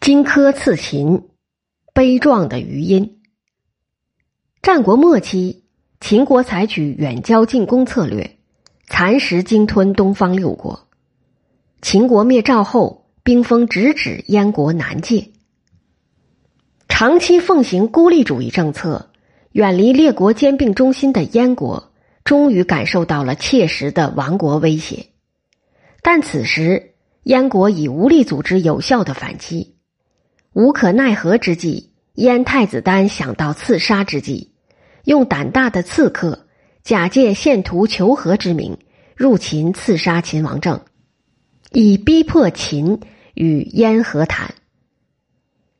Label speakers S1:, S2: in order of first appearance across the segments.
S1: 荆轲刺秦，悲壮的余音。战国末期，秦国采取远交近攻策略，蚕食鲸吞东方六国。秦国灭赵后，兵锋直指燕国南界。长期奉行孤立主义政策，远离列国兼并中心的燕国，终于感受到了切实的亡国威胁。但此时，燕国已无力组织有效的反击。无可奈何之际，燕太子丹想到刺杀之计，用胆大的刺客假借献图求和之名入秦刺杀秦王政，以逼迫秦与燕和谈。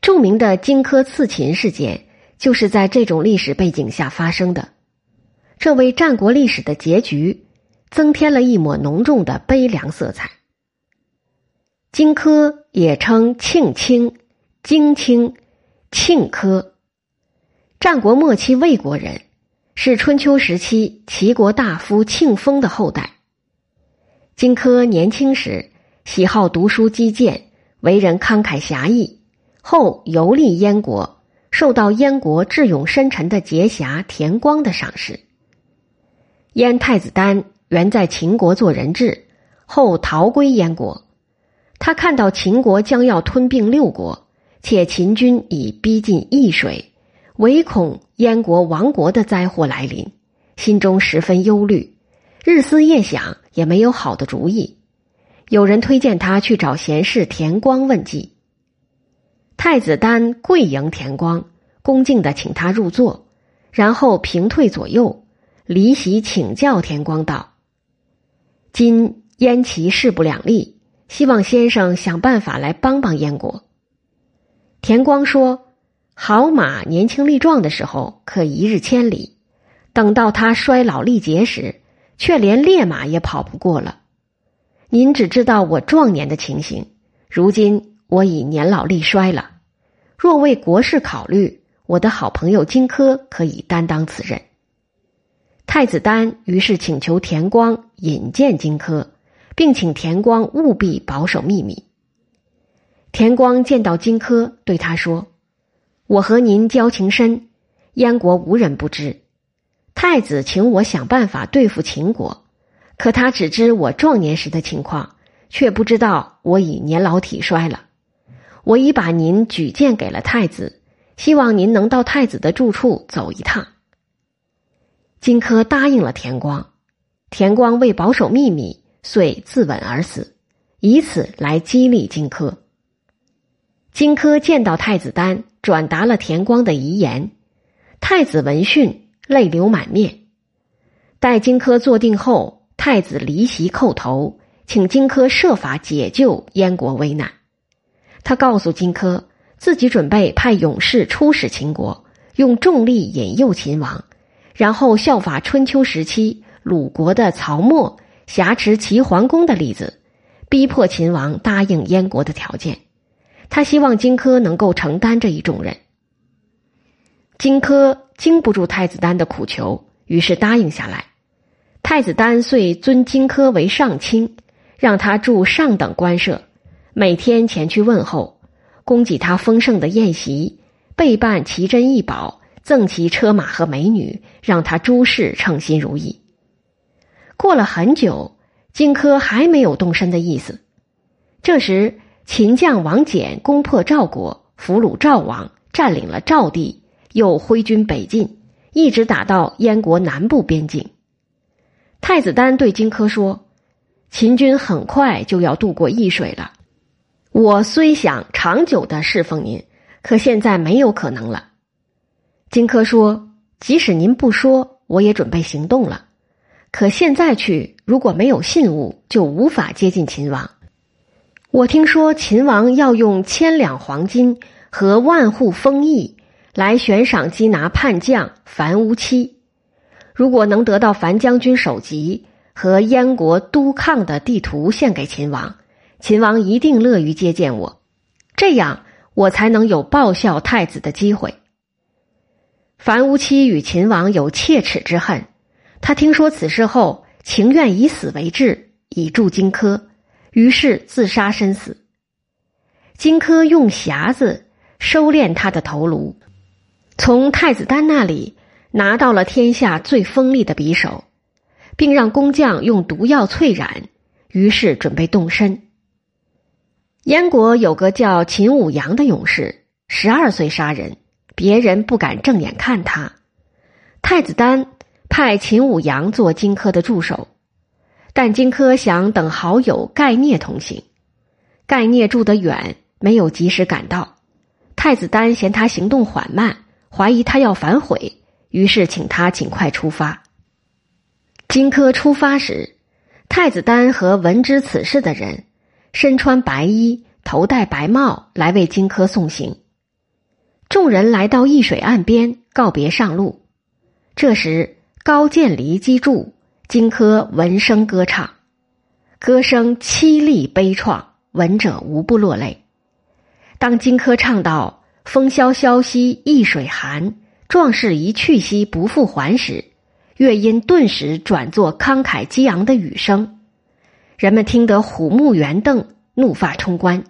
S1: 著名的荆轲刺秦事件就是在这种历史背景下发生的，这为战国历史的结局增添了一抹浓重的悲凉色彩。荆轲也称庆卿。荆卿，庆科，战国末期魏国人，是春秋时期齐国大夫庆封的后代。荆轲年轻时喜好读书击剑，为人慷慨侠义，后游历燕国，受到燕国智勇深沉的节侠田光的赏识。燕太子丹原在秦国做人质，后逃归燕国，他看到秦国将要吞并六国。且秦军已逼近易水，唯恐燕国亡国的灾祸来临，心中十分忧虑，日思夜想也没有好的主意。有人推荐他去找贤士田光问计。太子丹跪迎田光，恭敬的请他入座，然后平退左右，离席请教田光道：“今燕齐势不两立，希望先生想办法来帮帮燕国。”田光说：“好马年轻力壮的时候可一日千里，等到他衰老力竭时，却连烈马也跑不过了。您只知道我壮年的情形，如今我已年老力衰了。若为国事考虑，我的好朋友荆轲可以担当此任。”太子丹于是请求田光引荐荆轲，并请田光务必保守秘密。田光见到荆轲，对他说：“我和您交情深，燕国无人不知。太子请我想办法对付秦国，可他只知我壮年时的情况，却不知道我已年老体衰了。我已把您举荐给了太子，希望您能到太子的住处走一趟。”荆轲答应了田光，田光为保守秘密，遂自刎而死，以此来激励荆轲。荆轲见到太子丹，转达了田光的遗言。太子闻讯，泪流满面。待荆轲坐定后，太子离席叩头，请荆轲设法解救燕国危难。他告诉荆轲，自己准备派勇士出使秦国，用重力引诱秦王，然后效法春秋时期鲁国的曹沫挟持齐桓公的例子，逼迫秦王答应燕国的条件。他希望荆轲能够承担这一重任。荆轲经不住太子丹的苦求，于是答应下来。太子丹遂尊荆轲为上卿，让他住上等官舍，每天前去问候，供给他丰盛的宴席，备办奇珍异宝，赠其车马和美女，让他诸事称心如意。过了很久，荆轲还没有动身的意思。这时。秦将王翦攻破赵国，俘虏赵王，占领了赵地，又挥军北进，一直打到燕国南部边境。太子丹对荆轲说：“秦军很快就要渡过易水了，我虽想长久的侍奉您，可现在没有可能了。”荆轲说：“即使您不说，我也准备行动了。可现在去，如果没有信物，就无法接近秦王。”我听说秦王要用千两黄金和万户封邑来悬赏缉拿叛将樊乌期，如果能得到樊将军首级和燕国都抗的地图献给秦王，秦王一定乐于接见我，这样我才能有报效太子的机会。樊乌期与秦王有切齿之恨，他听说此事后，情愿以死为志，以助荆轲。于是自杀身死。荆轲用匣子收敛他的头颅，从太子丹那里拿到了天下最锋利的匕首，并让工匠用毒药淬染，于是准备动身。燕国有个叫秦舞阳的勇士，十二岁杀人，别人不敢正眼看他。太子丹派秦舞阳做荆轲的助手，但荆轲想等好友盖聂同行，盖聂住得远，没有及时赶到。太子丹嫌他行动缓慢，怀疑他要反悔，于是请他尽快出发。荆轲出发时，太子丹和闻知此事的人。身穿白衣，头戴白帽，来为荆轲送行。众人来到易水岸边，告别上路。这时，高渐离击筑，荆轲闻声歌唱，歌声凄厉悲怆，闻者无不落泪。当荆轲唱到“风萧萧兮易水寒，壮士一去兮不复还”时，乐音顿时转作慷慨激昂的雨声。人们听得虎目圆瞪，怒发冲冠。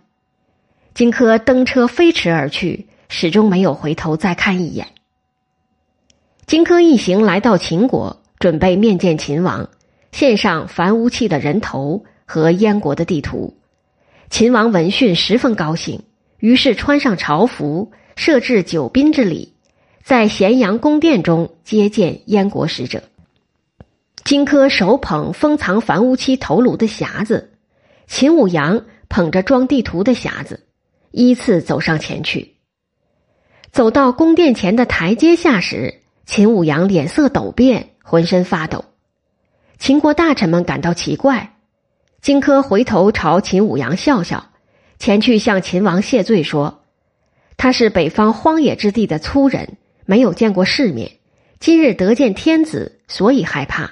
S1: 荆轲登车飞驰而去，始终没有回头再看一眼。荆轲一行来到秦国，准备面见秦王，献上樊无期的人头和燕国的地图。秦王闻讯十分高兴，于是穿上朝服，设置九宾之礼，在咸阳宫殿中接见燕国使者。荆轲手捧封藏樊无期头颅的匣子，秦舞阳捧着装地图的匣子，依次走上前去。走到宫殿前的台阶下时，秦舞阳脸色陡变，浑身发抖。秦国大臣们感到奇怪，荆轲回头朝秦舞阳笑笑，前去向秦王谢罪说：“他是北方荒野之地的粗人，没有见过世面，今日得见天子，所以害怕。”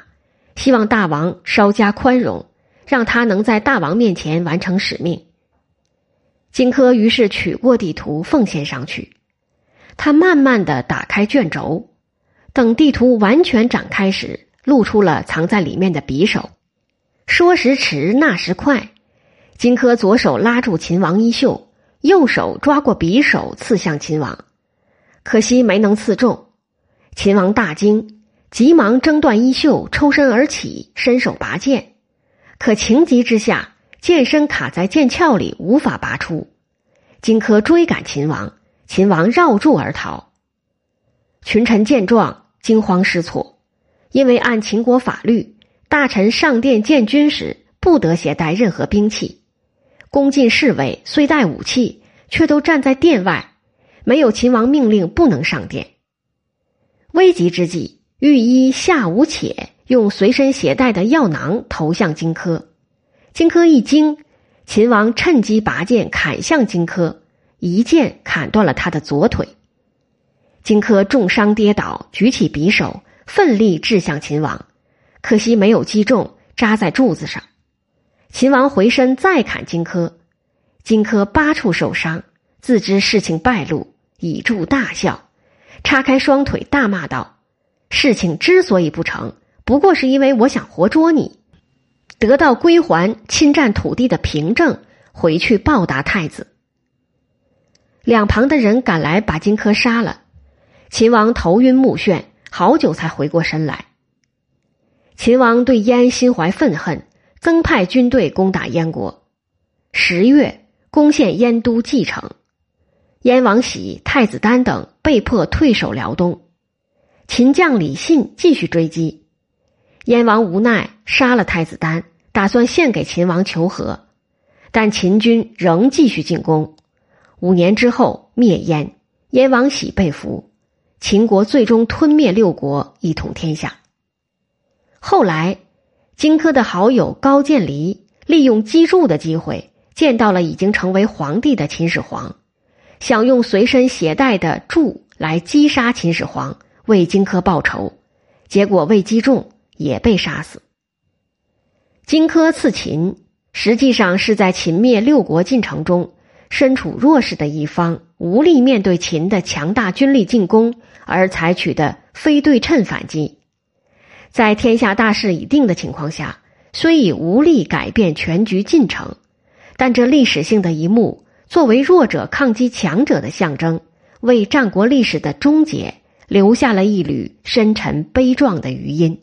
S1: 希望大王稍加宽容，让他能在大王面前完成使命。荆轲于是取过地图，奉献上去。他慢慢的打开卷轴，等地图完全展开时，露出了藏在里面的匕首。说时迟，那时快，荆轲左手拉住秦王衣袖，右手抓过匕首，刺向秦王。可惜没能刺中，秦王大惊。急忙挣断衣袖，抽身而起，伸手拔剑，可情急之下，剑身卡在剑鞘里，无法拔出。荆轲追赶秦王，秦王绕柱而逃。群臣见状，惊慌失措，因为按秦国法律，大臣上殿见君时不得携带任何兵器。宫禁侍卫虽带武器，却都站在殿外，没有秦王命令不能上殿。危急之际。御医夏无且用随身携带的药囊投向荆轲，荆轲一惊，秦王趁机拔剑砍向荆轲，一剑砍断了他的左腿。荆轲重伤跌倒，举起匕首，奋力掷向秦王，可惜没有击中，扎在柱子上。秦王回身再砍荆轲，荆轲八处受伤，自知事情败露，倚柱大笑，叉开双腿大骂道。事情之所以不成，不过是因为我想活捉你，得到归还侵占土地的凭证，回去报答太子。两旁的人赶来把荆轲杀了，秦王头晕目眩，好久才回过神来。秦王对燕心怀愤恨，增派军队攻打燕国。十月，攻陷燕都蓟城，燕王喜、太子丹等被迫退守辽东。秦将李信继续追击，燕王无奈杀了太子丹，打算献给秦王求和，但秦军仍继续进攻。五年之后灭燕，燕王喜被俘，秦国最终吞灭六国，一统天下。后来，荆轲的好友高渐离利用击筑的机会，见到了已经成为皇帝的秦始皇，想用随身携带的柱来击杀秦始皇。为荆轲报仇，结果未击中，也被杀死。荆轲刺秦，实际上是在秦灭六国进程中，身处弱势的一方，无力面对秦的强大军力进攻而采取的非对称反击。在天下大势已定的情况下，虽已无力改变全局进程，但这历史性的一幕，作为弱者抗击强者的象征，为战国历史的终结留下了一缕深沉悲壮的余音。